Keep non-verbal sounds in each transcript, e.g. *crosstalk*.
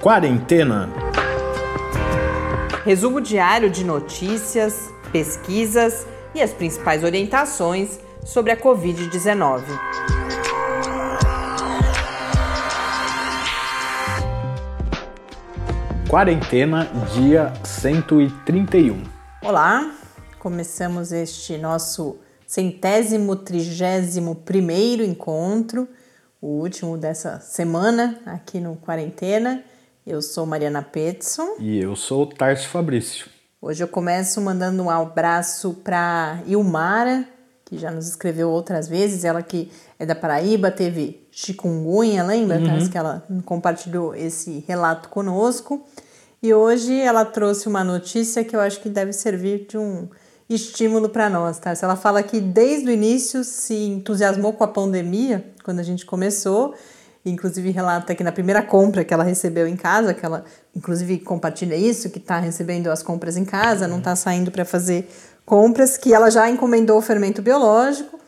Quarentena. Resumo diário de notícias, pesquisas e as principais orientações sobre a Covid-19. Quarentena, dia 131. Olá, começamos este nosso centésimo trigésimo primeiro encontro, o último dessa semana aqui no Quarentena. Eu sou Mariana Petson. E eu sou o Tarso Fabrício. Hoje eu começo mandando um abraço para Ilmara, que já nos escreveu outras vezes. Ela que é da Paraíba, teve chikungunya, lembra, uhum. Tarso, que ela compartilhou esse relato conosco. E hoje ela trouxe uma notícia que eu acho que deve servir de um estímulo para nós, tá? Ela fala que desde o início se entusiasmou com a pandemia, quando a gente começou, inclusive relata que na primeira compra que ela recebeu em casa, que ela inclusive compartilha isso, que está recebendo as compras em casa, não está saindo para fazer compras, que ela já encomendou o fermento biológico,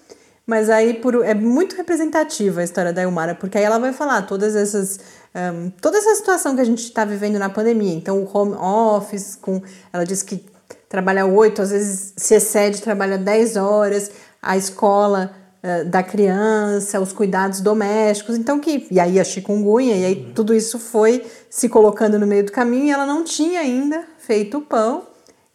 mas aí por, é muito representativa a história da Ilmara, porque aí ela vai falar todas essas um, toda essa situação que a gente está vivendo na pandemia. Então, o home office, com ela diz que trabalha oito, às vezes se excede, trabalha dez horas, a escola uh, da criança, os cuidados domésticos, então que. E aí a chikungunya, e aí tudo isso foi se colocando no meio do caminho e ela não tinha ainda feito o pão.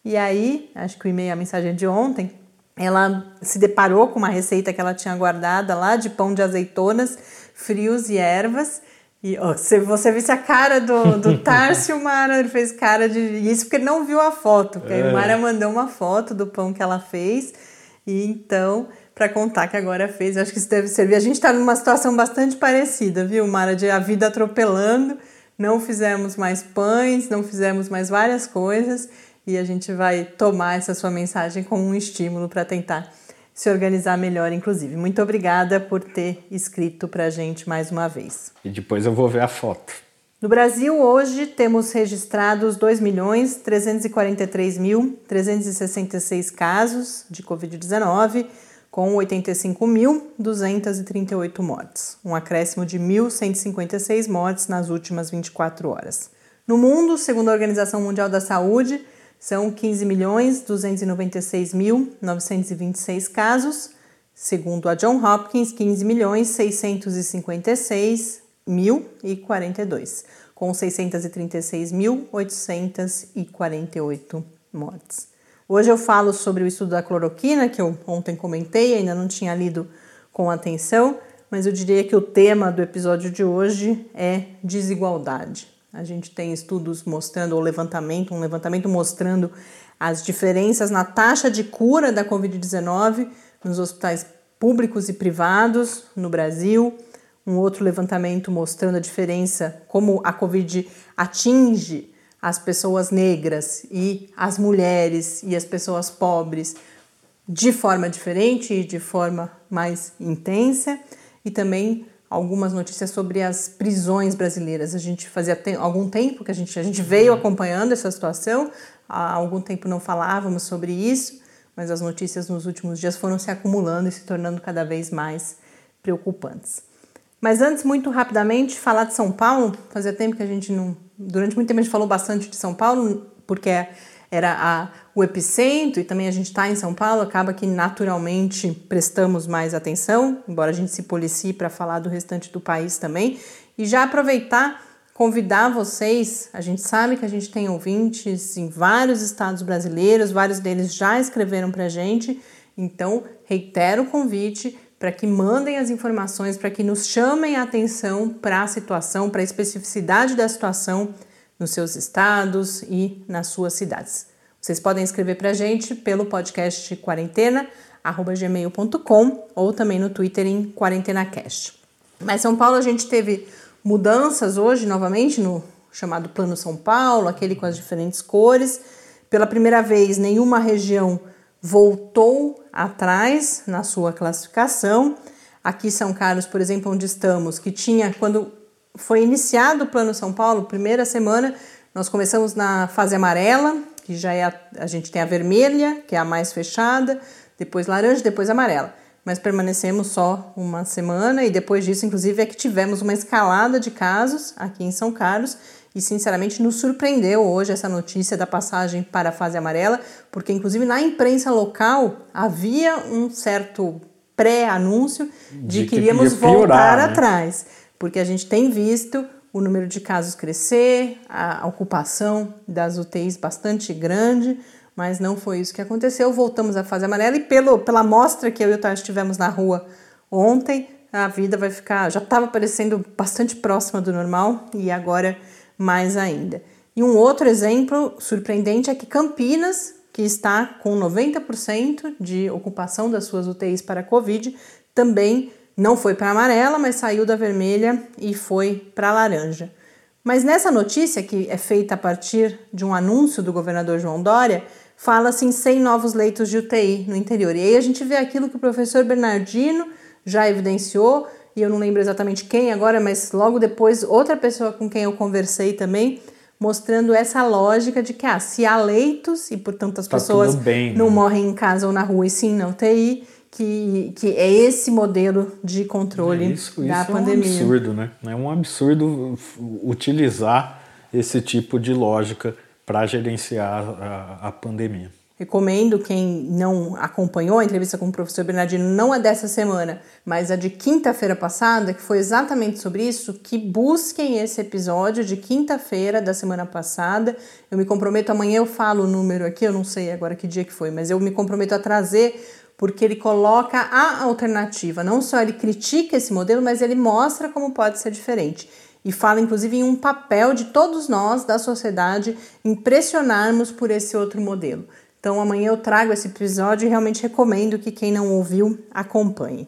E aí, acho que o e-mail, a mensagem de ontem, ela se deparou com uma receita que ela tinha guardada lá de pão de azeitonas, frios e ervas. E ó, se você visse a cara do, do *laughs* Tárcio, Mara, ele fez cara de. Isso porque ele não viu a foto. Porque é. a Mara mandou uma foto do pão que ela fez. E então, para contar que agora fez, acho que isso deve servir. A gente está numa situação bastante parecida, viu, Mara? De a vida atropelando. Não fizemos mais pães, não fizemos mais várias coisas. E a gente vai tomar essa sua mensagem como um estímulo para tentar se organizar melhor, inclusive. Muito obrigada por ter escrito para a gente mais uma vez. E depois eu vou ver a foto. No Brasil, hoje, temos registrados 2.343.366 casos de Covid-19, com 85.238 mortes, um acréscimo de 1.156 mortes nas últimas 24 horas. No mundo, segundo a Organização Mundial da Saúde, são 15.296.926 casos, segundo a John Hopkins, 15.656.042, com 636.848 mortes. Hoje eu falo sobre o estudo da cloroquina, que eu ontem comentei, ainda não tinha lido com atenção, mas eu diria que o tema do episódio de hoje é desigualdade. A gente tem estudos mostrando, ou levantamento, um levantamento mostrando as diferenças na taxa de cura da Covid-19 nos hospitais públicos e privados no Brasil. Um outro levantamento mostrando a diferença, como a Covid atinge as pessoas negras e as mulheres e as pessoas pobres de forma diferente e de forma mais intensa. E também algumas notícias sobre as prisões brasileiras. A gente fazia te algum tempo que a gente, a gente veio acompanhando essa situação, há algum tempo não falávamos sobre isso, mas as notícias nos últimos dias foram se acumulando e se tornando cada vez mais preocupantes. Mas antes, muito rapidamente, falar de São Paulo. Fazia tempo que a gente não. Durante muito tempo a gente falou bastante de São Paulo, porque era a, o epicentro e também a gente está em São Paulo, acaba que naturalmente prestamos mais atenção, embora a gente se policie para falar do restante do país também. E já aproveitar, convidar vocês, a gente sabe que a gente tem ouvintes em vários estados brasileiros, vários deles já escreveram para a gente, então reitero o convite para que mandem as informações, para que nos chamem a atenção para a situação, para a especificidade da situação nos seus estados e nas suas cidades. Vocês podem escrever para a gente pelo podcast quarentena@gmail.com ou também no Twitter em QuarentenaCast. Mas São Paulo a gente teve mudanças hoje novamente no chamado Plano São Paulo, aquele com as diferentes cores. Pela primeira vez, nenhuma região voltou atrás na sua classificação. Aqui São Carlos, por exemplo, onde estamos, que tinha quando foi iniciado o Plano São Paulo, primeira semana, nós começamos na fase amarela, que já é a, a gente tem a vermelha, que é a mais fechada, depois laranja, depois amarela. Mas permanecemos só uma semana e depois disso, inclusive, é que tivemos uma escalada de casos aqui em São Carlos e sinceramente nos surpreendeu hoje essa notícia da passagem para a fase amarela, porque inclusive na imprensa local havia um certo pré-anúncio de, de que iríamos piorar, voltar né? atrás, porque a gente tem visto o número de casos crescer, a ocupação das UTIs bastante grande, mas não foi isso que aconteceu. Voltamos à fase amarela e pelo, pela amostra que eu e o Tati tivemos na rua ontem, a vida vai ficar, já estava parecendo bastante próxima do normal e agora mais ainda. E um outro exemplo surpreendente é que Campinas, que está com 90% de ocupação das suas UTIs para Covid, também não foi para amarela, mas saiu da vermelha e foi para laranja. Mas nessa notícia, que é feita a partir de um anúncio do governador João Dória, fala-se em 100 novos leitos de UTI no interior. E aí a gente vê aquilo que o professor Bernardino já evidenciou, e eu não lembro exatamente quem agora, mas logo depois outra pessoa com quem eu conversei também, mostrando essa lógica de que ah, se há leitos e portanto as tá pessoas bem, não né? morrem em casa ou na rua e sim na UTI, que, que é esse modelo de controle é isso, da isso pandemia. É um absurdo, né? É um absurdo utilizar esse tipo de lógica para gerenciar a, a pandemia. Recomendo quem não acompanhou a entrevista com o professor Bernardino, não a dessa semana, mas a de quinta-feira passada, que foi exatamente sobre isso, que busquem esse episódio de quinta-feira da semana passada. Eu me comprometo, amanhã eu falo o número aqui, eu não sei agora que dia que foi, mas eu me comprometo a trazer porque ele coloca a alternativa. Não só ele critica esse modelo, mas ele mostra como pode ser diferente e fala inclusive em um papel de todos nós da sociedade impressionarmos por esse outro modelo. Então amanhã eu trago esse episódio e realmente recomendo que quem não ouviu acompanhe.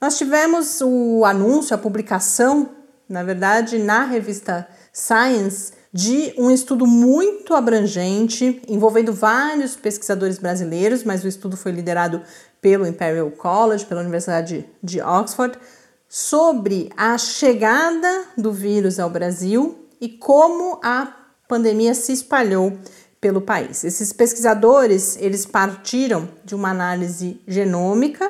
Nós tivemos o anúncio, a publicação, na verdade, na revista Science, de um estudo muito abrangente envolvendo vários pesquisadores brasileiros, mas o estudo foi liderado pelo Imperial College, pela Universidade de Oxford, sobre a chegada do vírus ao Brasil e como a pandemia se espalhou pelo país. Esses pesquisadores, eles partiram de uma análise genômica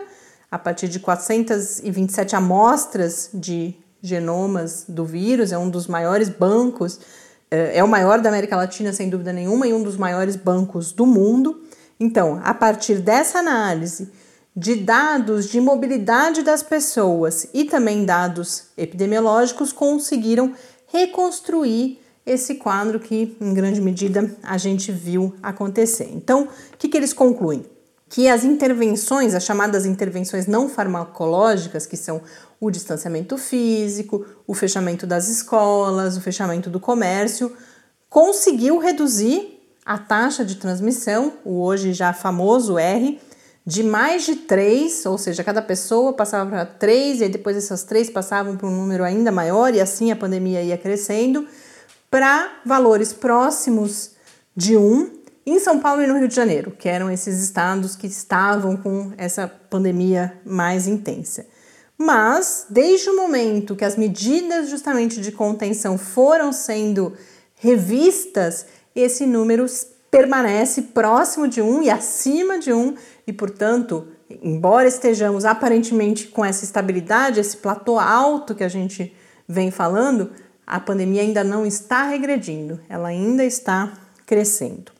a partir de 427 amostras de genomas do vírus, é um dos maiores bancos, é, é o maior da América Latina sem dúvida nenhuma e um dos maiores bancos do mundo. Então, a partir dessa análise de dados de mobilidade das pessoas e também dados epidemiológicos conseguiram reconstruir esse quadro que, em grande medida, a gente viu acontecer. Então, o que, que eles concluem? Que as intervenções, as chamadas intervenções não farmacológicas, que são o distanciamento físico, o fechamento das escolas, o fechamento do comércio, conseguiu reduzir a taxa de transmissão, o hoje já famoso R, de mais de três, ou seja, cada pessoa passava para três, e depois essas três passavam para um número ainda maior, e assim a pandemia ia crescendo para valores próximos de 1 em São Paulo e no Rio de Janeiro, que eram esses estados que estavam com essa pandemia mais intensa. Mas, desde o momento que as medidas justamente de contenção foram sendo revistas, esse número permanece próximo de 1 e acima de 1, e portanto, embora estejamos aparentemente com essa estabilidade, esse platô alto que a gente vem falando, a pandemia ainda não está regredindo, ela ainda está crescendo.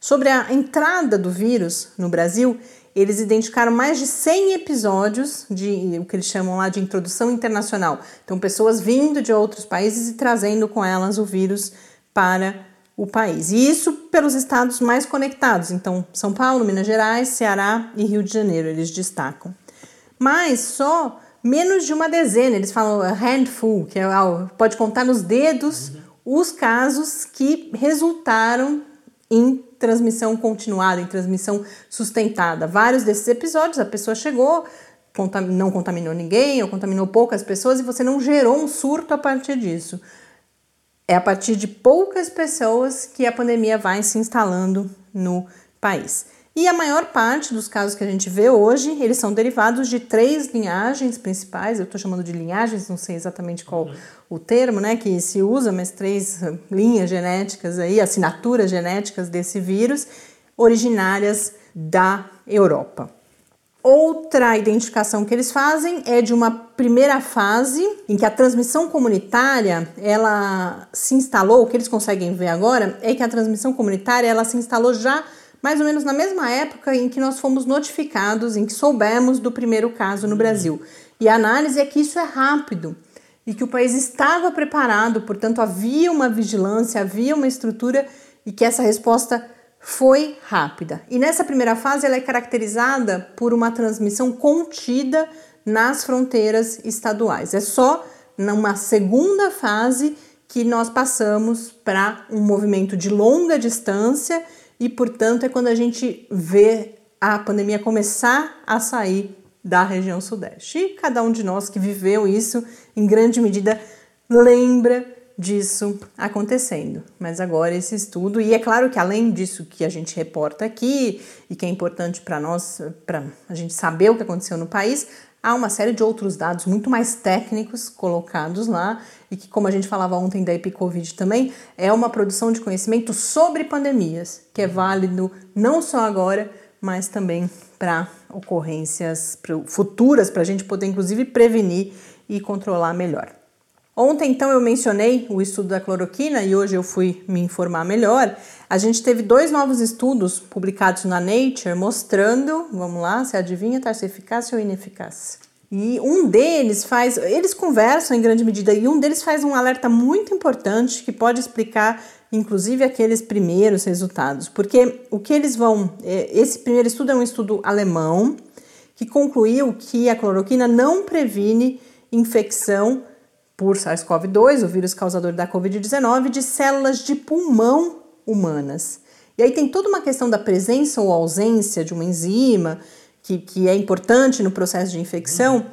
Sobre a entrada do vírus no Brasil, eles identificaram mais de 100 episódios de o que eles chamam lá de introdução internacional. Então, pessoas vindo de outros países e trazendo com elas o vírus para o país. E isso pelos estados mais conectados. Então, São Paulo, Minas Gerais, Ceará e Rio de Janeiro, eles destacam. Mas só menos de uma dezena, eles falam handful, que é, pode contar nos dedos os casos que resultaram em transmissão continuada, em transmissão sustentada. Vários desses episódios, a pessoa chegou, não contaminou ninguém, ou contaminou poucas pessoas e você não gerou um surto a partir disso. É a partir de poucas pessoas que a pandemia vai se instalando no país. E a maior parte dos casos que a gente vê hoje, eles são derivados de três linhagens principais. Eu estou chamando de linhagens, não sei exatamente qual uhum. o termo, né, que se usa, mas três linhas genéticas aí, assinaturas genéticas desse vírus, originárias da Europa. Outra identificação que eles fazem é de uma primeira fase em que a transmissão comunitária ela se instalou. O que eles conseguem ver agora é que a transmissão comunitária ela se instalou já mais ou menos na mesma época em que nós fomos notificados, em que soubemos do primeiro caso no Brasil. E a análise é que isso é rápido e que o país estava preparado, portanto havia uma vigilância, havia uma estrutura e que essa resposta foi rápida. E nessa primeira fase ela é caracterizada por uma transmissão contida nas fronteiras estaduais. É só numa segunda fase que nós passamos para um movimento de longa distância e, portanto, é quando a gente vê a pandemia começar a sair da região sudeste. E cada um de nós que viveu isso, em grande medida, lembra disso acontecendo. Mas agora esse estudo, e é claro que além disso que a gente reporta aqui e que é importante para nós, para a gente saber o que aconteceu no país, há uma série de outros dados muito mais técnicos colocados lá e que, como a gente falava ontem da EpiCovid também, é uma produção de conhecimento sobre pandemias, que é válido não só agora, mas também para ocorrências futuras, para a gente poder inclusive prevenir e controlar melhor. Ontem, então, eu mencionei o estudo da cloroquina e hoje eu fui me informar melhor. A gente teve dois novos estudos publicados na Nature mostrando, vamos lá, se adivinha, tá se eficaz ou ineficaz. E um deles faz, eles conversam em grande medida, e um deles faz um alerta muito importante que pode explicar, inclusive, aqueles primeiros resultados. Porque o que eles vão. É, esse primeiro estudo é um estudo alemão que concluiu que a cloroquina não previne infecção por SARS-CoV-2, o vírus causador da Covid-19, de células de pulmão humanas. E aí tem toda uma questão da presença ou ausência de uma enzima que, que é importante no processo de infecção.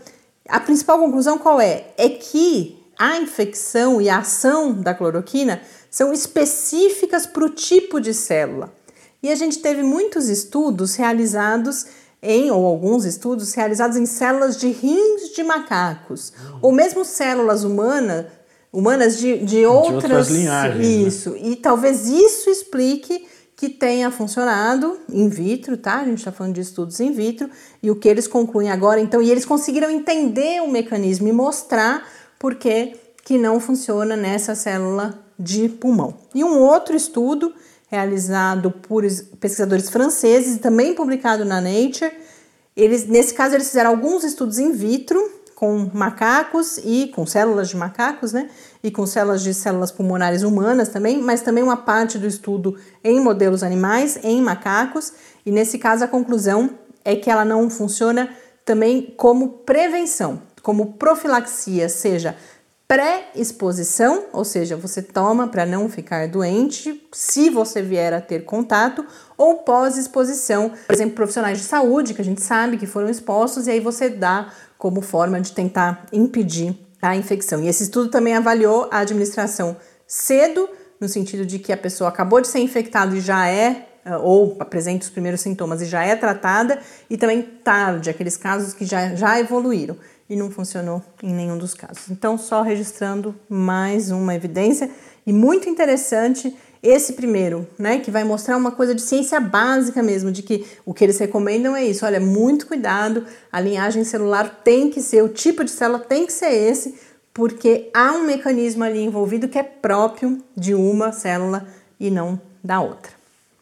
A principal conclusão qual é? É que a infecção e a ação da cloroquina são específicas para o tipo de célula. E a gente teve muitos estudos realizados em, ou alguns estudos realizados em células de rins de macacos, uhum. ou mesmo células humanas, humanas de, de, outras, de outras linhagens. Né? Isso. Né? E talvez isso explique que tenha funcionado in vitro, tá? A gente está falando de estudos in vitro, e o que eles concluem agora, então, e eles conseguiram entender o mecanismo e mostrar por que, que não funciona nessa célula de pulmão. E um outro estudo realizado por pesquisadores franceses, também publicado na Nature. Eles, nesse caso, eles fizeram alguns estudos in vitro com macacos e com células de macacos, né? E com células de células pulmonares humanas também, mas também uma parte do estudo em modelos animais, em macacos. E nesse caso, a conclusão é que ela não funciona também como prevenção, como profilaxia, seja pré-exposição, ou seja, você toma para não ficar doente se você vier a ter contato, ou pós-exposição, por exemplo, profissionais de saúde que a gente sabe que foram expostos e aí você dá como forma de tentar impedir a infecção. E esse estudo também avaliou a administração cedo, no sentido de que a pessoa acabou de ser infectada e já é ou apresenta os primeiros sintomas e já é tratada, e também tarde, aqueles casos que já, já evoluíram e não funcionou em nenhum dos casos. Então, só registrando mais uma evidência e muito interessante esse primeiro, né, que vai mostrar uma coisa de ciência básica mesmo, de que o que eles recomendam é isso, olha, muito cuidado, a linhagem celular tem que ser, o tipo de célula tem que ser esse, porque há um mecanismo ali envolvido que é próprio de uma célula e não da outra.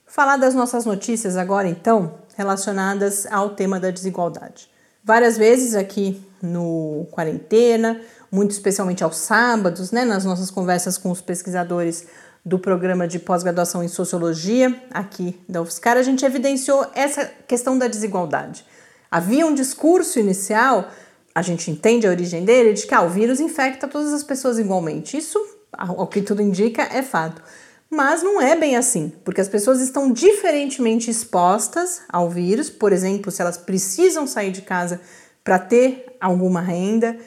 Falar das nossas notícias agora, então, relacionadas ao tema da desigualdade. Várias vezes aqui no Quarentena, muito especialmente aos sábados, né, nas nossas conversas com os pesquisadores do programa de pós-graduação em Sociologia aqui da UFSCar, a gente evidenciou essa questão da desigualdade. Havia um discurso inicial, a gente entende a origem dele, de que ah, o vírus infecta todas as pessoas igualmente. Isso, ao que tudo indica, é fato. Mas não é bem assim, porque as pessoas estão diferentemente expostas ao vírus, por exemplo, se elas precisam sair de casa para ter alguma renda,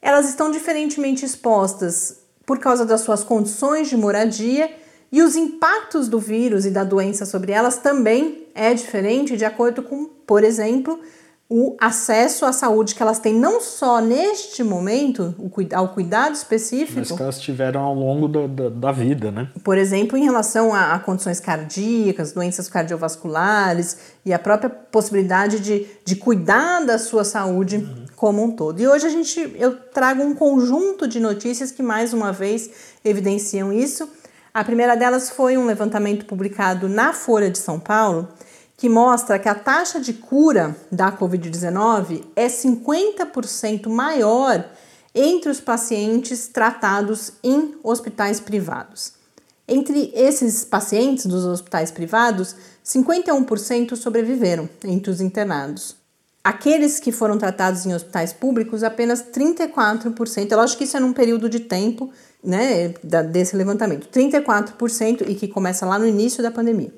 elas estão diferentemente expostas por causa das suas condições de moradia e os impactos do vírus e da doença sobre elas também é diferente de acordo com, por exemplo, o acesso à saúde que elas têm não só neste momento, ao cuidado específico. Mas que elas tiveram ao longo da, da, da vida, né? Por exemplo, em relação a, a, condições cardíacas, doenças cardiovasculares e a própria possibilidade de, de cuidar da sua saúde uhum. como um todo. E hoje a gente, eu trago um conjunto de notícias que mais uma vez evidenciam isso. A primeira delas foi um levantamento publicado na Folha de São Paulo que mostra que a taxa de cura da Covid-19 é 50% maior entre os pacientes tratados em hospitais privados. Entre esses pacientes dos hospitais privados, 51% sobreviveram entre os internados. Aqueles que foram tratados em hospitais públicos, apenas 34%. Eu acho que isso é num período de tempo né, desse levantamento. 34% e que começa lá no início da pandemia.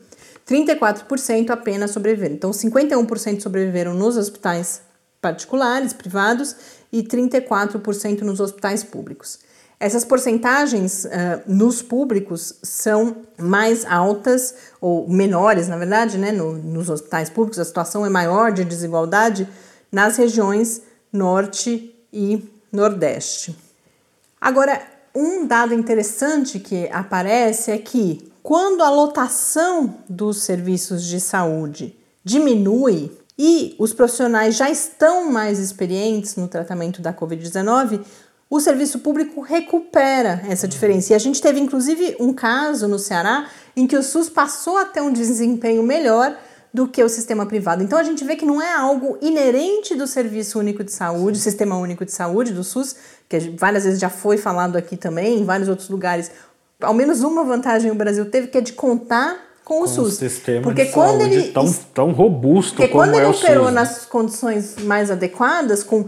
34% apenas sobreviveram. Então, 51% sobreviveram nos hospitais particulares, privados, e 34% nos hospitais públicos. Essas porcentagens uh, nos públicos são mais altas ou menores, na verdade, né? No, nos hospitais públicos a situação é maior de desigualdade nas regiões norte e nordeste. Agora, um dado interessante que aparece é que quando a lotação dos serviços de saúde diminui e os profissionais já estão mais experientes no tratamento da Covid-19, o serviço público recupera essa diferença. E a gente teve inclusive um caso no Ceará em que o SUS passou a ter um desempenho melhor do que o sistema privado. Então a gente vê que não é algo inerente do Serviço Único de Saúde, Sistema Único de Saúde, do SUS, que várias vezes já foi falado aqui também, em vários outros lugares ao menos uma vantagem o Brasil teve, que é de contar com o com SUS. sistema porque quando ele tão, tão robusto porque como quando ele é operou SUS, né? nas condições mais adequadas, com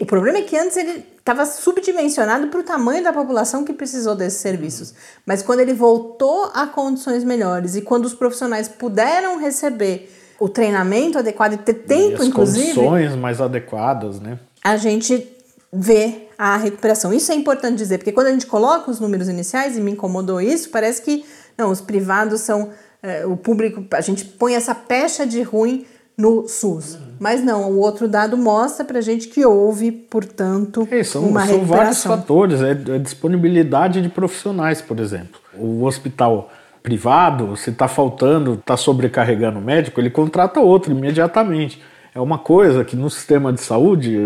o problema é que antes ele estava subdimensionado para o tamanho da população que precisou desses serviços. Mas quando ele voltou a condições melhores e quando os profissionais puderam receber o treinamento adequado e ter tempo, e as inclusive, condições mais adequadas, né? A gente ver a recuperação. Isso é importante dizer, porque quando a gente coloca os números iniciais, e me incomodou isso, parece que não, os privados são é, o público, a gente põe essa pecha de ruim no SUS. Uhum. Mas não, o outro dado mostra pra gente que houve, portanto, é, são, uma são vários fatores, é, é disponibilidade de profissionais, por exemplo. O hospital privado, se está faltando, está sobrecarregando o médico, ele contrata outro imediatamente é uma coisa que no sistema de saúde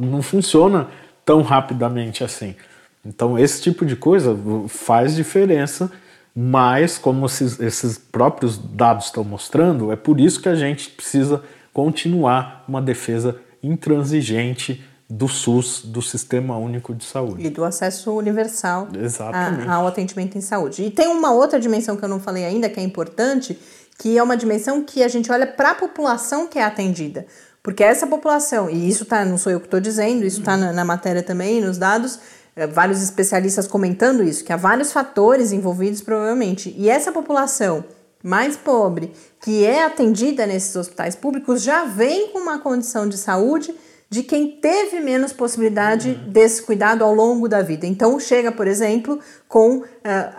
não funciona tão rapidamente assim. Então, esse tipo de coisa faz diferença, mas, como esses, esses próprios dados estão mostrando, é por isso que a gente precisa continuar uma defesa intransigente do SUS, do Sistema Único de Saúde. E do acesso universal a, ao atendimento em saúde. E tem uma outra dimensão que eu não falei ainda, que é importante, que é uma dimensão que a gente olha para a população que é atendida. Porque essa população, e isso tá, não sou eu que estou dizendo, isso está na, na, matéria também, nos dados, é, vários especialistas comentando isso, que há vários fatores envolvidos provavelmente. E essa população mais pobre, que é atendida nesses hospitais públicos, já vem com uma condição de saúde de quem teve menos possibilidade uhum. desse cuidado ao longo da vida. Então, chega, por exemplo, com uh,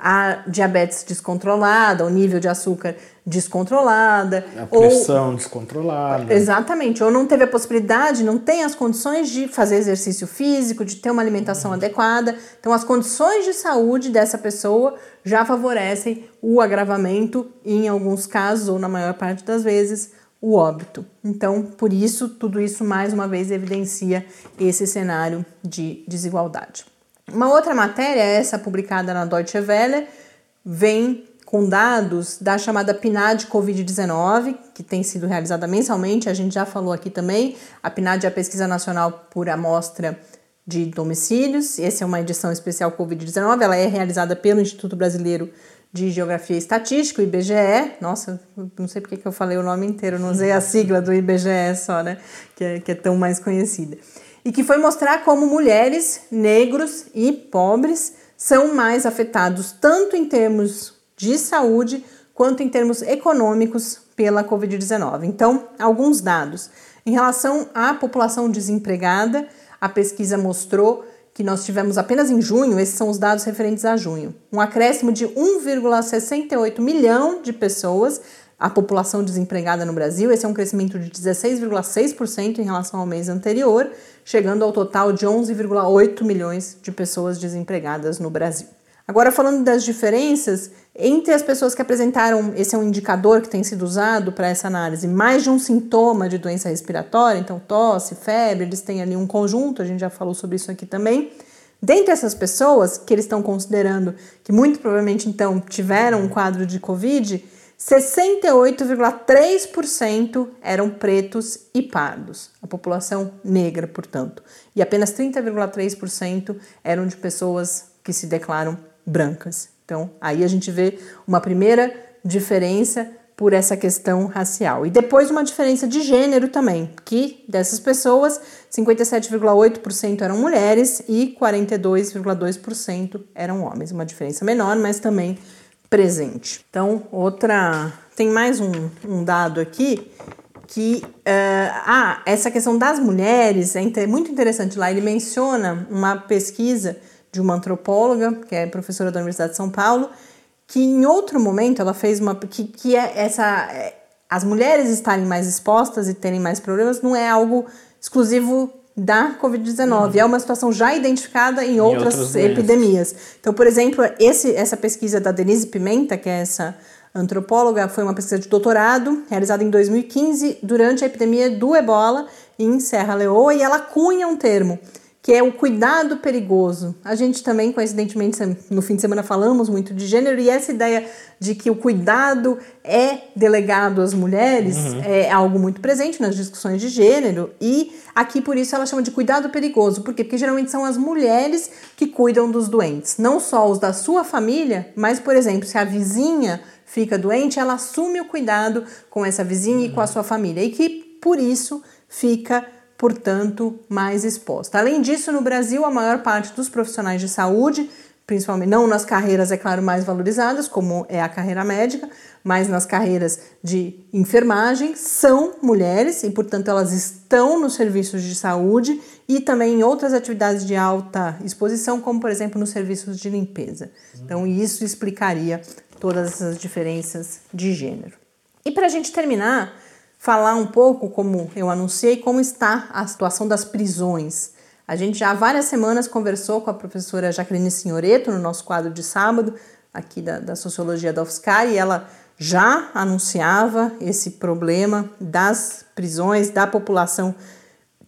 a diabetes descontrolada, o nível de açúcar descontrolada. A pressão ou, descontrolada. Exatamente. Ou não teve a possibilidade, não tem as condições de fazer exercício físico, de ter uma alimentação uhum. adequada. Então, as condições de saúde dessa pessoa já favorecem o agravamento em alguns casos, ou na maior parte das vezes, o óbito. Então, por isso, tudo isso mais uma vez evidencia esse cenário de desigualdade. Uma outra matéria, essa publicada na Deutsche Welle, vem com dados da chamada PNAD Covid-19, que tem sido realizada mensalmente, a gente já falou aqui também. A PNAD é a Pesquisa Nacional por Amostra de Domicílios, essa é uma edição especial Covid-19, ela é realizada pelo Instituto Brasileiro de Geografia e Estatística, o IBGE. Nossa, não sei porque que eu falei o nome inteiro, não usei a sigla do IBGE só, né? Que é, que é tão mais conhecida. E que foi mostrar como mulheres, negros e pobres são mais afetados tanto em termos de saúde quanto em termos econômicos pela Covid-19. Então, alguns dados. Em relação à população desempregada, a pesquisa mostrou que nós tivemos apenas em junho, esses são os dados referentes a junho, um acréscimo de 1,68 milhão de pessoas a população desempregada no Brasil. Esse é um crescimento de 16,6% em relação ao mês anterior, chegando ao total de 11,8 milhões de pessoas desempregadas no Brasil. Agora, falando das diferenças entre as pessoas que apresentaram, esse é um indicador que tem sido usado para essa análise, mais de um sintoma de doença respiratória, então tosse, febre, eles têm ali um conjunto, a gente já falou sobre isso aqui também. Dentre essas pessoas que eles estão considerando que muito provavelmente então tiveram um quadro de Covid, 68,3% eram pretos e pardos, a população negra, portanto, e apenas 30,3% eram de pessoas que se declaram brancas. Então, aí a gente vê uma primeira diferença por essa questão racial. E depois uma diferença de gênero também, que dessas pessoas, 57,8% eram mulheres e 42,2% eram homens. Uma diferença menor, mas também presente. Então, outra. Tem mais um, um dado aqui que. Uh, ah, essa questão das mulheres é muito interessante lá. Ele menciona uma pesquisa de uma antropóloga, que é professora da Universidade de São Paulo, que em outro momento ela fez uma. que, que é essa. É, as mulheres estarem mais expostas e terem mais problemas não é algo exclusivo da Covid-19. Uhum. É uma situação já identificada em, em outras, outras epidemias. Então, por exemplo, esse, essa pesquisa da Denise Pimenta, que é essa antropóloga, foi uma pesquisa de doutorado realizada em 2015 durante a epidemia do ebola em Serra Leoa e ela cunha um termo que é o cuidado perigoso. A gente também, coincidentemente, no fim de semana falamos muito de gênero e essa ideia de que o cuidado é delegado às mulheres uhum. é algo muito presente nas discussões de gênero e aqui por isso ela chama de cuidado perigoso. Por quê? Porque geralmente são as mulheres que cuidam dos doentes, não só os da sua família, mas, por exemplo, se a vizinha fica doente, ela assume o cuidado com essa vizinha uhum. e com a sua família e que por isso fica portanto, mais exposta. Além disso, no Brasil, a maior parte dos profissionais de saúde, principalmente não nas carreiras, é claro, mais valorizadas, como é a carreira médica, mas nas carreiras de enfermagem, são mulheres e, portanto, elas estão nos serviços de saúde e também em outras atividades de alta exposição, como, por exemplo, nos serviços de limpeza. Então, isso explicaria todas essas diferenças de gênero. E para a gente terminar, falar um pouco, como eu anunciei, como está a situação das prisões. A gente já há várias semanas conversou com a professora Jaqueline Senhoreto no nosso quadro de sábado, aqui da, da Sociologia da UFSCar, e ela já anunciava esse problema das prisões, da população,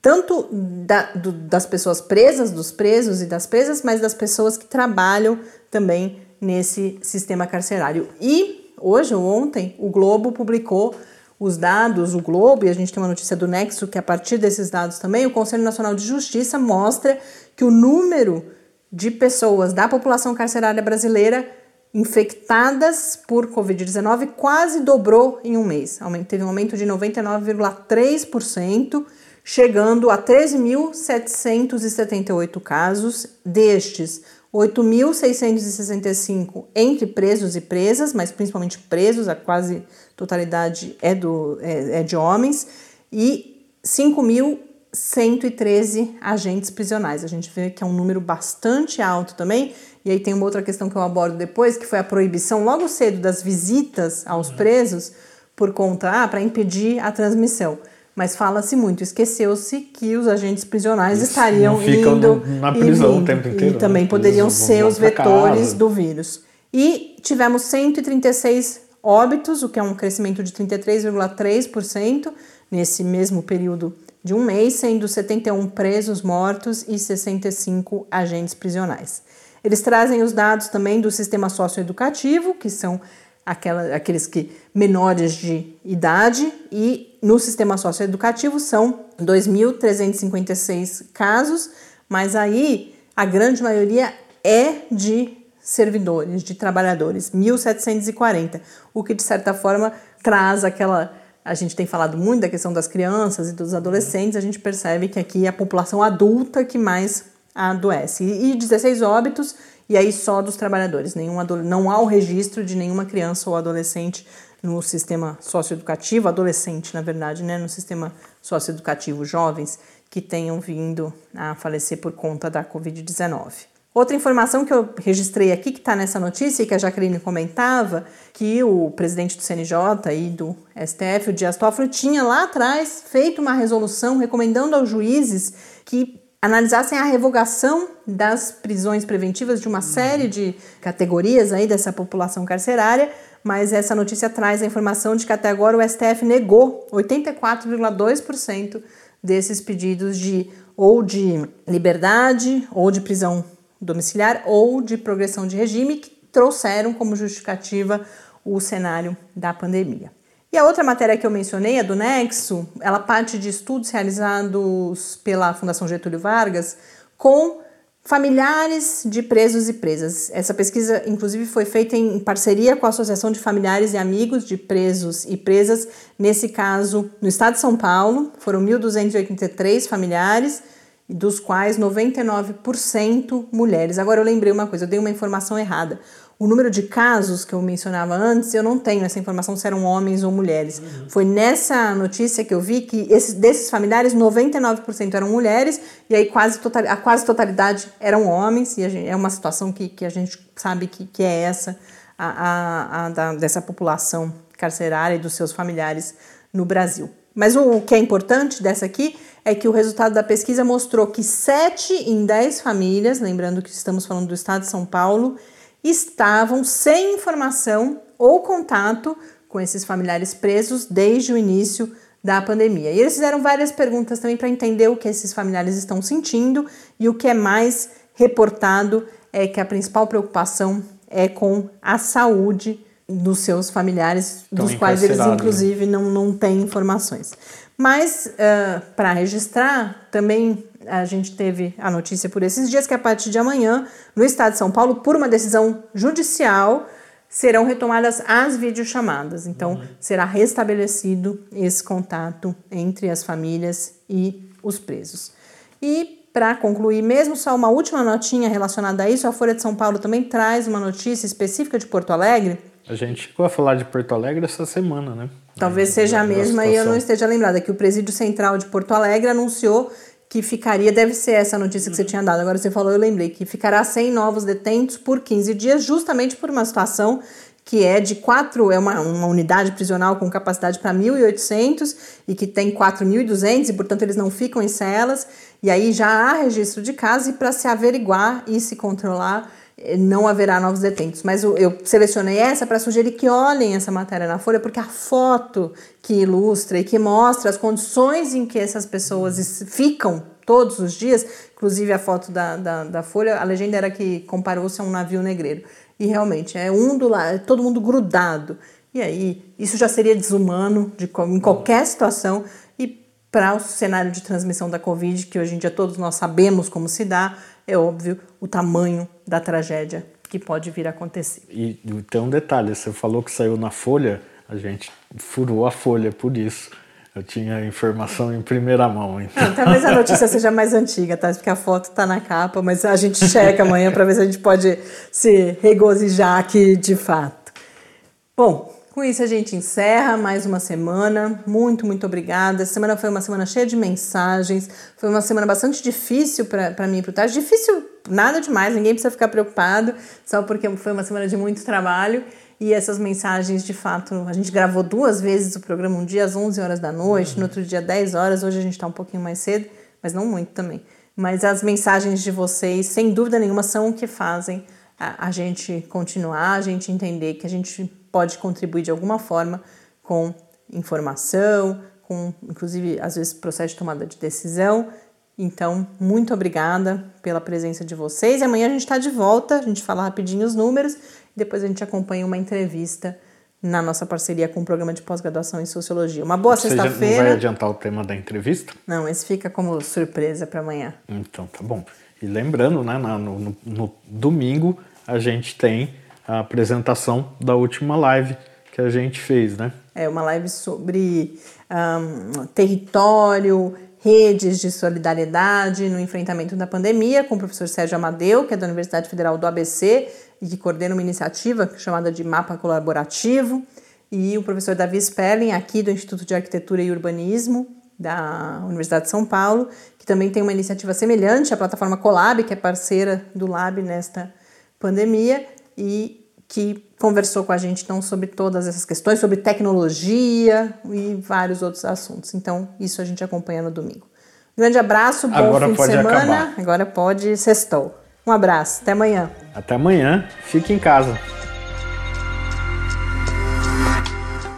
tanto da, do, das pessoas presas, dos presos e das presas, mas das pessoas que trabalham também nesse sistema carcerário. E hoje ou ontem, o Globo publicou os dados, o Globo, e a gente tem uma notícia do Nexo que a partir desses dados também, o Conselho Nacional de Justiça mostra que o número de pessoas da população carcerária brasileira infectadas por Covid-19 quase dobrou em um mês. Teve um aumento de 99,3%, chegando a 13.778 casos. Destes, 8.665 entre presos e presas, mas principalmente presos, a quase totalidade é, do, é, é de homens, e 5.113 agentes prisionais. A gente vê que é um número bastante alto também. E aí tem uma outra questão que eu abordo depois, que foi a proibição logo cedo das visitas aos uhum. presos por conta, ah, para impedir a transmissão mas fala-se muito. Esqueceu-se que os agentes prisionais Isso, estariam indo na prisão o tempo inteiro. E também né? poderiam ser os vetores do vírus. E tivemos 136 óbitos, o que é um crescimento de 33,3% nesse mesmo período de um mês, sendo 71 presos mortos e 65 agentes prisionais. Eles trazem os dados também do sistema socioeducativo, que são aquela, aqueles que menores de idade, e no sistema socioeducativo são 2.356 casos, mas aí a grande maioria é de servidores, de trabalhadores, 1.740, o que de certa forma traz aquela. A gente tem falado muito da questão das crianças e dos adolescentes, a gente percebe que aqui é a população adulta que mais adoece. E 16 óbitos, e aí só dos trabalhadores, nenhum não há o registro de nenhuma criança ou adolescente no sistema socioeducativo, adolescente, na verdade, né, no sistema socioeducativo, jovens que tenham vindo a falecer por conta da Covid-19. Outra informação que eu registrei aqui, que está nessa notícia e que a Jaqueline comentava, que o presidente do CNJ e do STF, o Dias Toffoli, tinha lá atrás feito uma resolução recomendando aos juízes que analisassem a revogação das prisões preventivas de uma série de categorias aí dessa população carcerária, mas essa notícia traz a informação de que até agora o STF negou 84,2% desses pedidos de ou de liberdade ou de prisão domiciliar ou de progressão de regime que trouxeram como justificativa o cenário da pandemia. E a outra matéria que eu mencionei, a do Nexo, ela parte de estudos realizados pela Fundação Getúlio Vargas com familiares de presos e presas. Essa pesquisa, inclusive, foi feita em parceria com a Associação de Familiares e Amigos de Presos e Presas, nesse caso, no estado de São Paulo, foram 1.283 familiares dos quais 99% mulheres. Agora eu lembrei uma coisa, eu dei uma informação errada. O número de casos que eu mencionava antes, eu não tenho essa informação se eram homens ou mulheres. Uhum. Foi nessa notícia que eu vi que esses, desses familiares, 99% eram mulheres e aí quase total, a quase totalidade eram homens. E gente, é uma situação que, que a gente sabe que, que é essa, a, a, a da, dessa população carcerária e dos seus familiares no Brasil. Mas o que é importante dessa aqui é que o resultado da pesquisa mostrou que 7 em 10 famílias, lembrando que estamos falando do estado de São Paulo, estavam sem informação ou contato com esses familiares presos desde o início da pandemia. E eles fizeram várias perguntas também para entender o que esses familiares estão sentindo e o que é mais reportado é que a principal preocupação é com a saúde dos seus familiares, dos quais eles inclusive não, não têm informações. Mas, uh, para registrar, também a gente teve a notícia por esses dias que a partir de amanhã, no estado de São Paulo, por uma decisão judicial, serão retomadas as videochamadas. Então, uhum. será restabelecido esse contato entre as famílias e os presos. E para concluir, mesmo só uma última notinha relacionada a isso, a Folha de São Paulo também traz uma notícia específica de Porto Alegre. A gente chegou a falar de Porto Alegre essa semana, né? Talvez seja a mesma e eu não esteja lembrada, que o Presídio Central de Porto Alegre anunciou que ficaria, deve ser essa notícia que você tinha dado, agora você falou, eu lembrei, que ficará sem novos detentos por 15 dias, justamente por uma situação que é de quatro, é uma, uma unidade prisional com capacidade para 1.800 e que tem 4.200 e, portanto, eles não ficam em celas. E aí já há registro de casos e para se averiguar e se controlar não haverá novos detentos. Mas eu selecionei essa para sugerir que olhem essa matéria na Folha, porque a foto que ilustra e que mostra as condições em que essas pessoas ficam todos os dias, inclusive a foto da, da, da Folha, a legenda era que comparou-se a um navio negreiro. E realmente, é um do lado, é todo mundo grudado. E aí, isso já seria desumano de, em qualquer situação. E para o cenário de transmissão da Covid, que hoje em dia todos nós sabemos como se dá, é óbvio o tamanho da tragédia que pode vir a acontecer. E tem um detalhe, você falou que saiu na Folha, a gente furou a Folha por isso. Eu tinha informação em primeira mão. Então. Não, talvez a notícia seja mais antiga, tá? Porque a foto está na capa, mas a gente checa amanhã para ver se a gente pode se regozijar aqui de fato. Bom, com isso a gente encerra mais uma semana. Muito, muito obrigada. Essa semana foi uma semana cheia de mensagens. Foi uma semana bastante difícil para mim e para o Tati. Difícil, nada demais, ninguém precisa ficar preocupado, só porque foi uma semana de muito trabalho. E essas mensagens, de fato, a gente gravou duas vezes o programa, um dia às 11 horas da noite, uhum. no outro dia 10 horas. Hoje a gente está um pouquinho mais cedo, mas não muito também. Mas as mensagens de vocês, sem dúvida nenhuma, são o que fazem a, a gente continuar, a gente entender que a gente pode contribuir de alguma forma com informação, com inclusive às vezes processo de tomada de decisão. Então, muito obrigada pela presença de vocês. E amanhã a gente está de volta, a gente fala rapidinho os números, depois a gente acompanha uma entrevista na nossa parceria com o programa de pós-graduação em Sociologia. Uma boa sexta-feira. Não vai adiantar o tema da entrevista? Não, esse fica como surpresa para amanhã. Então, tá bom. E lembrando, né, no, no, no domingo a gente tem a apresentação da última live que a gente fez, né? É uma live sobre um, território, redes de solidariedade no enfrentamento da pandemia, com o professor Sérgio Amadeu, que é da Universidade Federal do ABC e que coordena uma iniciativa chamada de Mapa Colaborativo, e o professor Davi Sperling, aqui do Instituto de Arquitetura e Urbanismo, da Universidade de São Paulo, que também tem uma iniciativa semelhante à plataforma Colab, que é parceira do Lab nesta pandemia e que conversou com a gente então sobre todas essas questões, sobre tecnologia e vários outros assuntos. Então, isso a gente acompanha no domingo. Grande abraço, bom Agora fim de semana. acabar. Agora pode sextou. Um abraço, até amanhã. Até amanhã. Fique em casa.